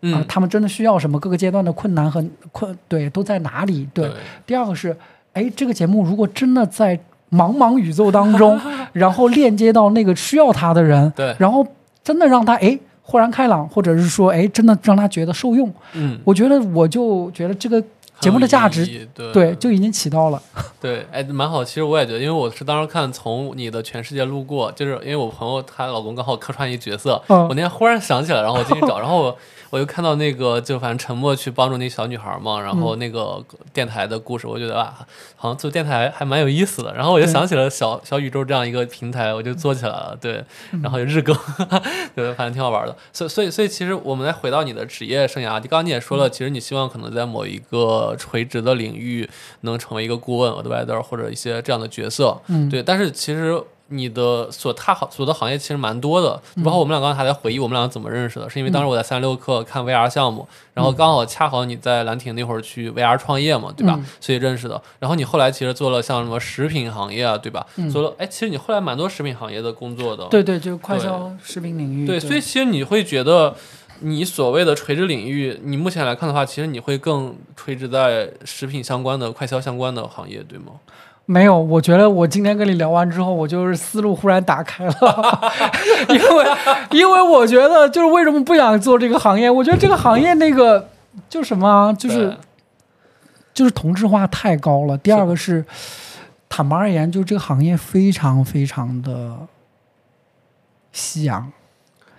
嗯，，他们真的需要什么？各个阶段的困难和困对都在哪里？对。对第二个是，哎，这个节目如果真的在茫茫宇宙当中，然后链接到那个需要他的人，对，然后真的让他哎豁然开朗，或者是说哎真的让他觉得受用，嗯，我觉得我就觉得这个节目的价值对对就已经起到了。对，哎，蛮好。其实我也觉得，因为我是当时看从你的全世界路过，就是因为我朋友她老公刚好客串一角色，嗯我那天忽然想起来，然后我进去找，然后我我就看到那个就反正沉默去帮助那小女孩嘛，然后那个电台的故事，我觉得啊，好像做电台还蛮有意思的。然后我就想起了小小宇宙这样一个平台，我就做起来了。对，然后就日更，对，反正挺好玩的。所以所以所以其实我们再回到你的职业生涯，刚刚你也说了，其实你希望可能在某一个垂直的领域能成为一个顾问 advisor 或者一些这样的角色。嗯，对，但是其实你的所踏好所的行业其实蛮多的，包括我们俩刚才还在回忆我们俩怎么认识的，是因为当时我在三十六课看 VR 项目，然后刚好恰好你在兰亭那会儿去 VR 创业嘛，对吧？嗯所以认识的。然后你后来其实做了像什么食品行业啊，对吧？嗯做了，哎，其实你后来蛮多食品行业的工作的。对对，就是快消食品领域。对，所以其实你会觉得，你所谓的垂直领域，你目前来看的话，其实你会更垂直在食品相关的、快消相关的行业，对吗？没有，我觉得我今天跟你聊完之后，我就是思路忽然打开了，因为因为我觉得就是为什么不想做这个行业？我觉得这个行业那个就什么，就是就是同质化太高了。第二个是，坦白而言，就这个行业非常非常的夕阳。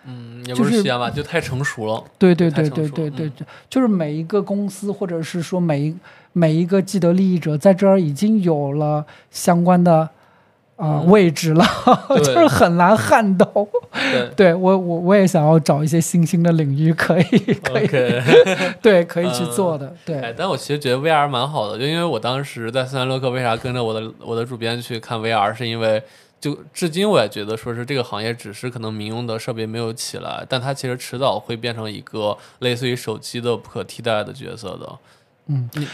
嗯，也不是西安吧，就太成熟了。对对对对对对，嗯就是每一个公司或者是说每一每一个既得利益者在这儿已经有了相关的啊、呃嗯位置了，对 就是很难撼动。对 对我我我也想要找一些新兴的领域可以可以。对可以去做的。对哎，但我其实觉得 VR 蛮好的，就因为我当时在斯兰洛克为啥跟着我的我的主编去看 VR，是因为就至今我也觉得说是这个行业只是可能民用的设备没有起来，但它其实迟早会变成一个类似于手机的不可替代的角色的。嗯，你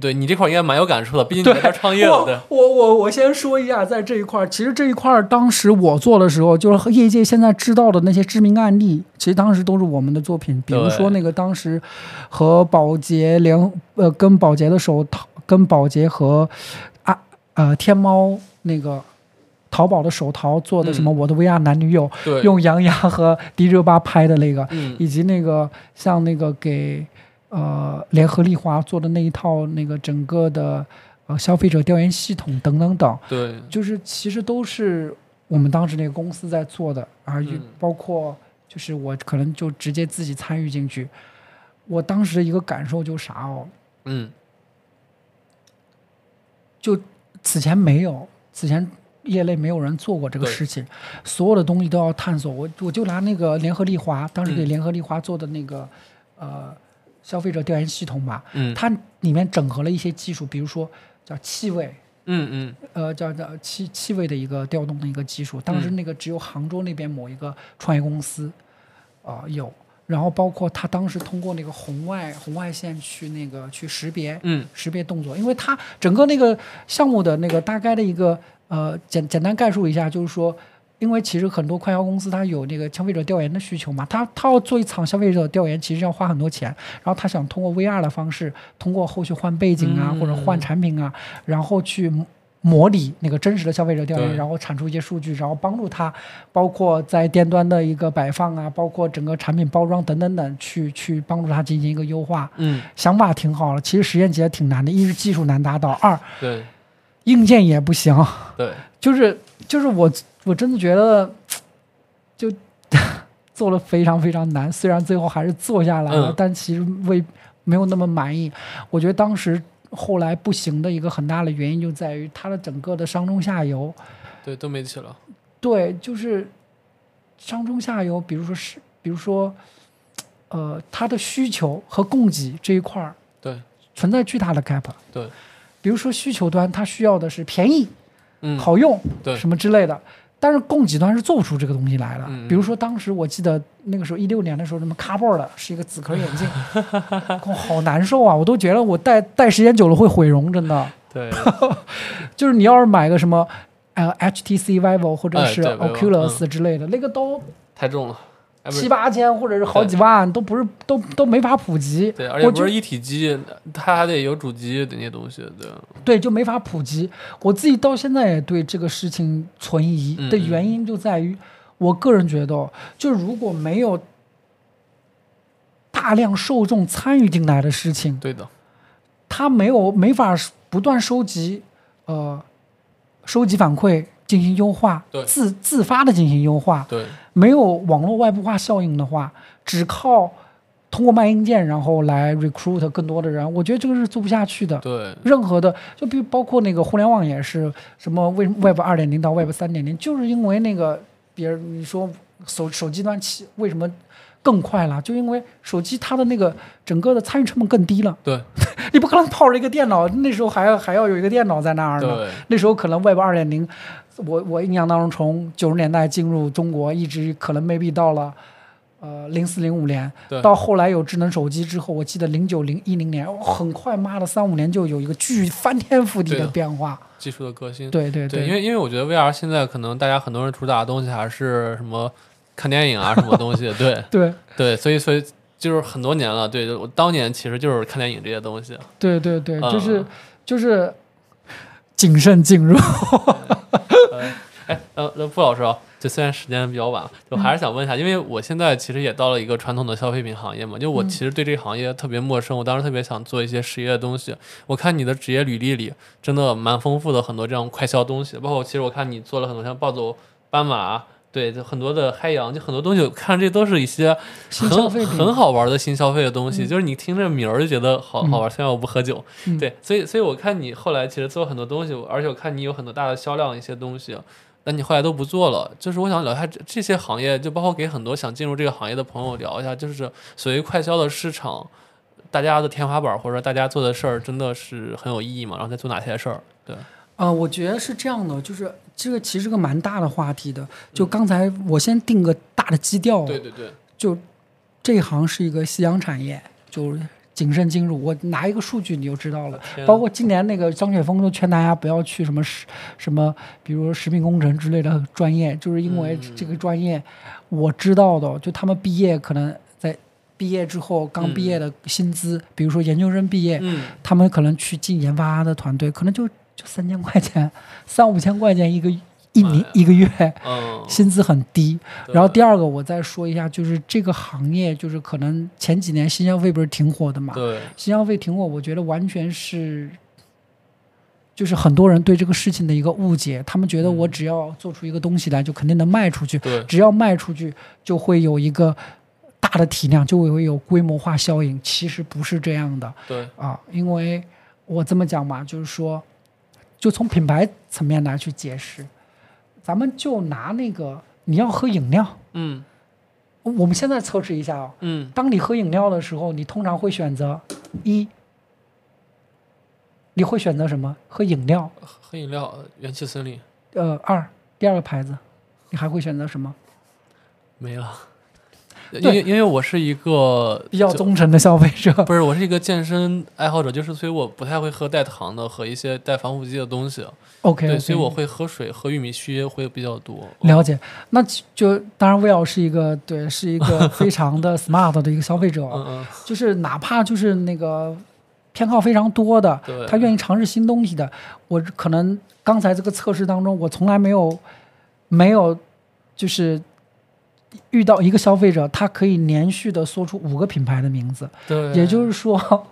对你这块儿应该蛮有感触的，毕竟你对在这儿创业了，对我。我我我先说一下，在这一块儿，其实这一块儿当时我做的时候，就是业界现在知道的那些知名案例，其实当时都是我们的作品。比如说那个当时和宝洁联呃跟宝洁的手淘，跟宝洁和啊呃天猫那个淘宝的手淘做的什么嗯我的 VR 男女友，对，用杨洋和迪热巴拍的那个，嗯。以及那个像那个给呃联合利华做的那一套那个整个的呃消费者调研系统等等等，对。就是其实都是我们当时那个公司在做的，而嗯。包括就是我可能就直接自己参与进去。我当时的一个感受就啥哦，嗯。就此前没有，此前业内没有人做过这个事情，所有的东西都要探索。我我就拿那个联合利华，当时给嗯。联合利华做的那个、呃消费者调研系统吧，嗯。它里面整合了一些技术，比如说叫气味，嗯嗯。呃，叫叫气气味的一个调动的一个技术。当时嗯。那个只有杭州那边某一个创业公司啊、有，然后包括他当时通过那个红外红外线去那个去识别嗯。识别动作，因为它整个那个项目的那个大概的一个呃简简单概述一下，就是说，因为其实很多快销公司它有那个消费者调研的需求嘛，它它要做一场消费者调研，其实要花很多钱，然后他想通过 VR 的方式，通过后续换背景啊、嗯或者换产品啊，然后去。模拟那个真实的消费者调研，然后产出一些数据，然后帮助他，包括在店端的一个摆放啊，包括整个产品包装等等等，去去帮助他进行一个优化。嗯，想法挺好了，其实实验起来挺难的。一是技术难达到，二对硬件也不行。对，就是就是我我真的觉得，就 做了非常非常难。虽然最后还是做下来了，嗯但其实未没有那么满意。我觉得当时后来不行的一个很大的原因就在于它的整个的上中下游，对都没起了。对，就是上中下游，比如说是，比如说，呃，它的需求和供给这一块儿对存在巨大的 gap。对，比如说需求端，它需要的是便宜、嗯，好用，对什么之类的。但是供给端是做不出这个东西来的。嗯比如说当时我记得那个时候一六年的时候，什么 Cardboard 是一个紫壳眼镜，我好难受啊！我都觉得我戴戴时间久了会毁容，真的。对 就是你要是买个什么呃 HTC Vivo 或者是哎对，Vivo，Oculus 之类的，那个都太重了，七八千或者是好几万，都不是都都没法普及。对，而且不是一体机，它还得有主机的那些东西，对，对，就没法普及。我自己到现在也对这个事情存疑的原因就在于，我个人觉得，就如果没有大量受众参与进来的事情，对的，它没有没法不断收集，呃，收集反馈进行优化对，自自发的进行优化，对。没有网络外部化效应的话，只靠通过卖硬件然后来 recruit 更多的人，我觉得这个是做不下去的。对。任何的，就比如包括那个互联网也是，什么为 Web 二点零到 Web 三点零，就是因为那个别人你说手手机端起为什么更快了？就因为手机它的那个整个的参与成本更低了，对。你不可能泡着一个电脑，那时候还要还要有一个电脑在那儿呢。对。那时候可能 Web 二点零，我我印象当中从九十年代进入中国，一直可能 maybe 到了。呃，零四零五年到后来有智能手机之后，我记得零九零一零年，哦很快，妈的三五年就有一个巨翻天覆地的变化。技术的革新，对对对，因为因为我觉得 VR 现在可能大家很多人主打的东西还是什么看电影啊什么东西，对 对对，所以所以就是很多年了，对我当年其实就是看电影这些东西，对对对，嗯就是就是谨慎进入。哎，呃，那傅老师啊，就虽然时间比较晚，就还是想问一下，因为我现在其实也到了一个传统的消费品行业嘛，就我嗯其实对这个行业特别陌生，我当时特别想做一些实业的东西。我看你的职业履历里真的蛮丰富的，很多这样快消东西，包括其实我看你做了很多像暴走、斑马。对，就很多的嗨羊，就很多东西，我看这都是一些很很好玩的新消费的东西，嗯就是你听这名儿就觉得好好玩。虽然我不喝酒，嗯对，所以所以我看你后来其实做很多东西，而且我看你有很多大的销量一些东西，那你后来都不做了。就是我想聊一下这这些行业，就包括给很多想进入这个行业的朋友聊一下，就是所谓快销的市场，大家的天花板或者说大家做的事儿真的是很有意义嘛？然后在做哪些事儿？对，呃，我觉得是这样的，就是这个其实个蛮大的话题的。就刚才我先定个大的基调，对对对，就这一行是一个夕阳产业，就是谨慎进入。我拿一个数据你就知道了。天包括今年那个张雪峰都劝大家不要去什么食什么，比如说食品工程之类的专业，就是因为嗯这个专业我知道的，就他们毕业可能在毕业之后刚毕业的薪资，比如说研究生毕业，嗯，他们可能去进研发的团队，可能就就三千块钱，三五千块钱一个一年一个月，嗯，薪资很低。然后第二个，我再说一下，就是这个行业，就是可能前几年新消费不是挺火的嘛？对，新消费挺火，我觉得完全是，就是很多人对这个事情的一个误解，他们觉得我只要做出一个东西来，就肯定能卖出去，对，只要卖出去就会有一个大的体量，就会有规模化效应。其实不是这样的对，啊，因为我这么讲嘛，就是说，就从品牌层面来去解释，咱们就拿那个你要喝饮料，嗯我们现在测试一下哦。嗯，当你喝饮料的时候，你通常会选择一，你会选择什么？喝饮料。喝饮料，元气森林呃，二，第二个牌子，你还会选择什么？没了。因为因为我是一个 比较忠诚的消费者。不是，我是一个健身爱好者，就是所以我不太会喝带糖的和一些带防腐剂的东西。OK，, 对，所以我会喝水、喝玉米须会比较多。了解。那就当然，Will 是一个对，是一个 非常的 smart 的一个消费者，嗯嗯，就是哪怕就是那个偏好非常多的，他愿意尝试新东西的。我可能刚才这个测试当中，我从来没有没有就是遇到一个消费者，他可以连续的说出五个品牌的名字，对，也就是说。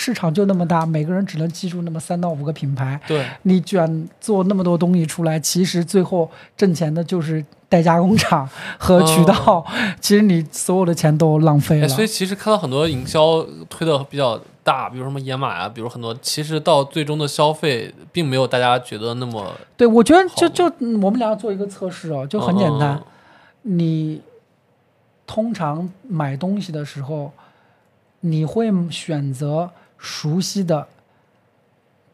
市场就那么大，每个人只能记住那么三到五个品牌。对你卷做那么多东西出来，其实最后挣钱的就是代加工厂和渠道。其实你所有的钱都浪费了。所以其实看到很多营销推的比较大，比如什么野马啊，比如很多，其实到最终的消费，并没有大家觉得那么对，我觉得就就嗯我们俩做一个测试哦，就很简单。嗯你通常买东西的时候，你会选择熟悉的、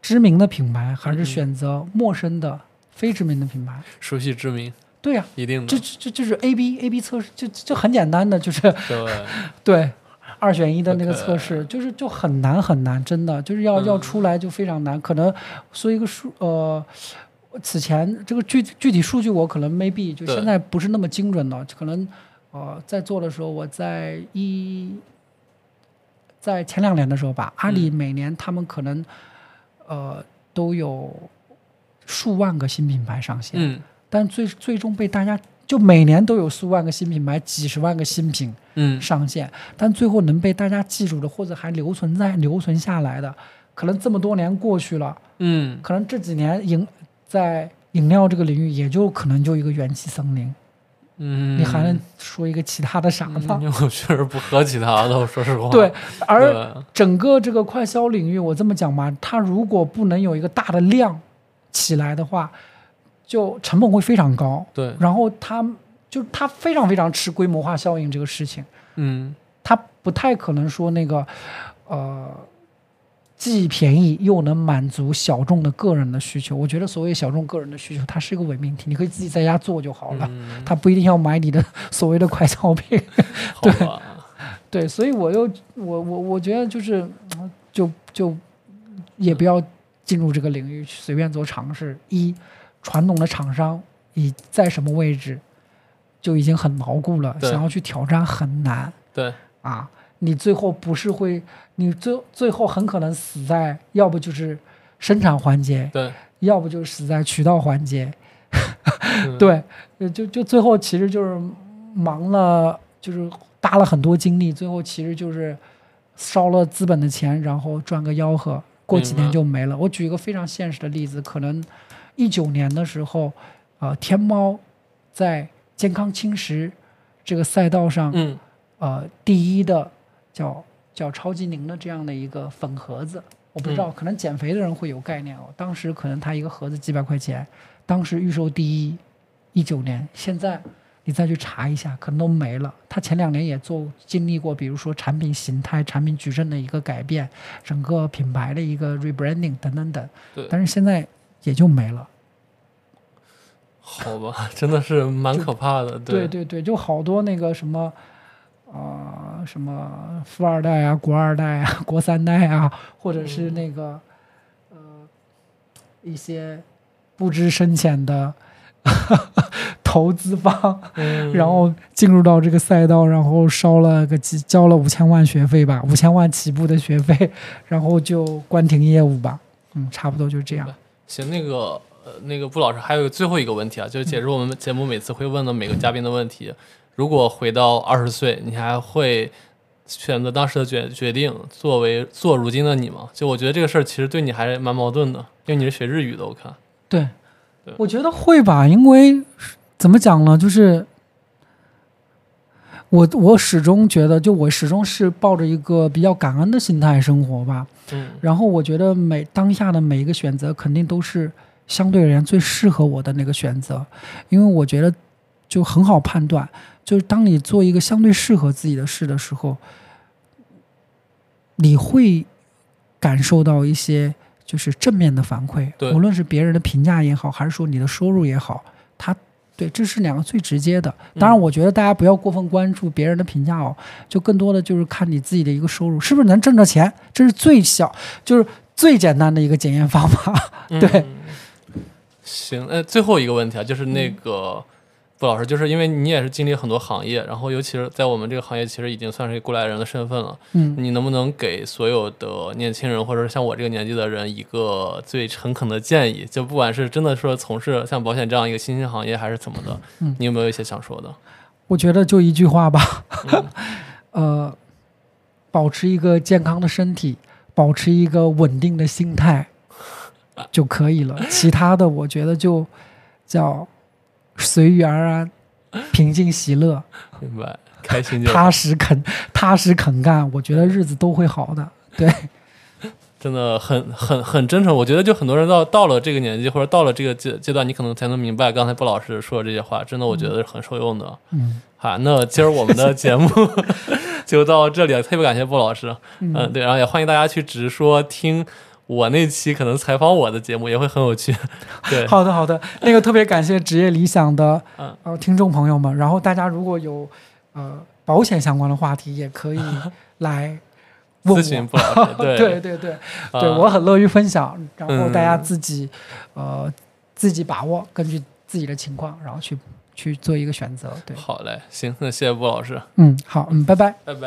知名的品牌，还是嗯。选择陌生的、非知名的品牌？熟悉知名，对呀、一定的。这，这这就是 A B A B 测试，就就很简单的，就是对，对二选一的那个测试，就是就很难很难，真的就是要、嗯。要出来就非常难。可能说一个数呃，此前这个具具体数据我可能 maybe 就现在不是那么精准的，可能呃在做的时候，我在一在前两年的时候吧，阿里每年他们可能呃都有数万个新品牌上线，嗯。但最最终被大家就每年都有数万个新品牌、几十万个新品嗯，上线，但最后能被大家记住的，或者还留存在留存下来的，可能这么多年过去了，嗯，可能这几年饮在饮料这个领域，也就可能就一个元气森林，嗯，你还能说一个其他的啥嗯吗？因为我确实不喝其他的，我说实话。对，而整个这个快消领域，我这么讲嘛，它如果不能有一个大的量起来的话，就成本会非常高。对，然后它就它非常非常吃规模化效应这个事情，嗯它不太可能说那个呃，既便宜又能满足小众的个人的需求。我觉得所谓小众个人的需求，它是一个伪命题，你可以自己在家做就好了，嗯，它不一定要买你的所谓的快消品。对，对，所以我又我我我觉得就是嗯就就也不要进入这个领域去随便做尝试。一，传统的厂商已在什么位置就已经很牢固了，想要去挑战很难对，啊。你最后不是会，你最最后很可能死在，要不就是生产环节，对，要不就死在渠道环节。嗯 对，呃就就最后其实就是忙了，就是搭了很多精力，最后其实就是烧了资本的钱，然后赚个吆喝，过几年就没了。我举一个非常现实的例子，可能一九年的时候，呃，天猫在健康轻食这个赛道上，嗯呃，第一的叫叫超级宁的这样的一个粉盒子，我不知道，可能减肥的人会有概念哦。当时可能它一个盒子几百块钱，当时预售第一，一九年，现在你再去查一下，可能都没了。它前两年也做经历过，比如说产品形态、产品矩阵的一个改变，整个品牌的一个 rebranding 等等等对，但是现在也就没了。好吧，真的是蛮可怕的。对对对，就好多那个什么，啊、什么富二代啊、国二代啊、国三代啊，或者是那个、呃一些不知深浅的 投资方，嗯 然后进入到这个赛道，然后烧了个几交了五千万学费吧，五千万起步的学费，然后就关停业务吧。嗯，差不多就这样。行，那个呃，那个布老师还有最后一个问题啊，就是解释我们节目每次会问的每个嘉宾的问题。如果回到二十岁，你还会选择当时的决决定作为做如今的你吗？就我觉得这个事儿其实对你还是蛮矛盾的，因为你是学日语的，我看。对对，我觉得会吧，因为怎么讲呢，就是我我始终觉得，就我始终是抱着一个比较感恩的心态生活吧。嗯然后我觉得每当下的每一个选择，肯定都是相对而言最适合我的那个选择，因为我觉得就很好判断，就是当你做一个相对适合自己的事的时候，你会感受到一些就是正面的反馈，无论是别人的评价也好，还是说你的收入也好，它对，这是两个最直接的。当然，嗯我觉得大家不要过分关注别人的评价哦，就更多的就是看你自己的一个收入是不是能挣着钱，这是最小，就是最简单的一个检验方法。对。嗯。行，呃，最后一个问题啊，就是那个布老师，就是因为你也是经历很多行业，然后尤其是在我们这个行业，其实已经算是过来人的身份了。嗯，你能不能给所有的年轻人，或者是像我这个年纪的人，一个最诚恳的建议？就不管是真的说从事像保险这样一个新兴行业，还是怎么的，嗯你有没有一些想说的？我觉得就一句话吧，嗯 呃，保持一个健康的身体，保持一个稳定的心态 就可以了。其他的，我觉得就叫随遇而安，平静喜乐，明白，开心就好踏实肯踏实肯干，我觉得日子都会好的。对，真的很很很真诚。我觉得就很多人到到了这个年纪，或者到了这个阶阶段，你可能才能明白刚才布老师说的这些话，真的我觉得是很受用的。嗯好，那今儿我们的节目 就到这里了，特别感谢布老师。嗯，嗯，对，然后也欢迎大家去直说听我那期可能采访我的节目，也会很有趣。对，好的好的，那个特别感谢职业理想的嗯。呃听众朋友们，然后大家如果有呃保险相关的话题，也可以 来问咨询 对。对对对。啊对，我很乐于分享，然后大家嗯自己、呃自己把握，根据自己的情况，然后去去做一个选择。对，好嘞，行，那谢谢布老师，嗯，好，嗯，拜拜。拜拜。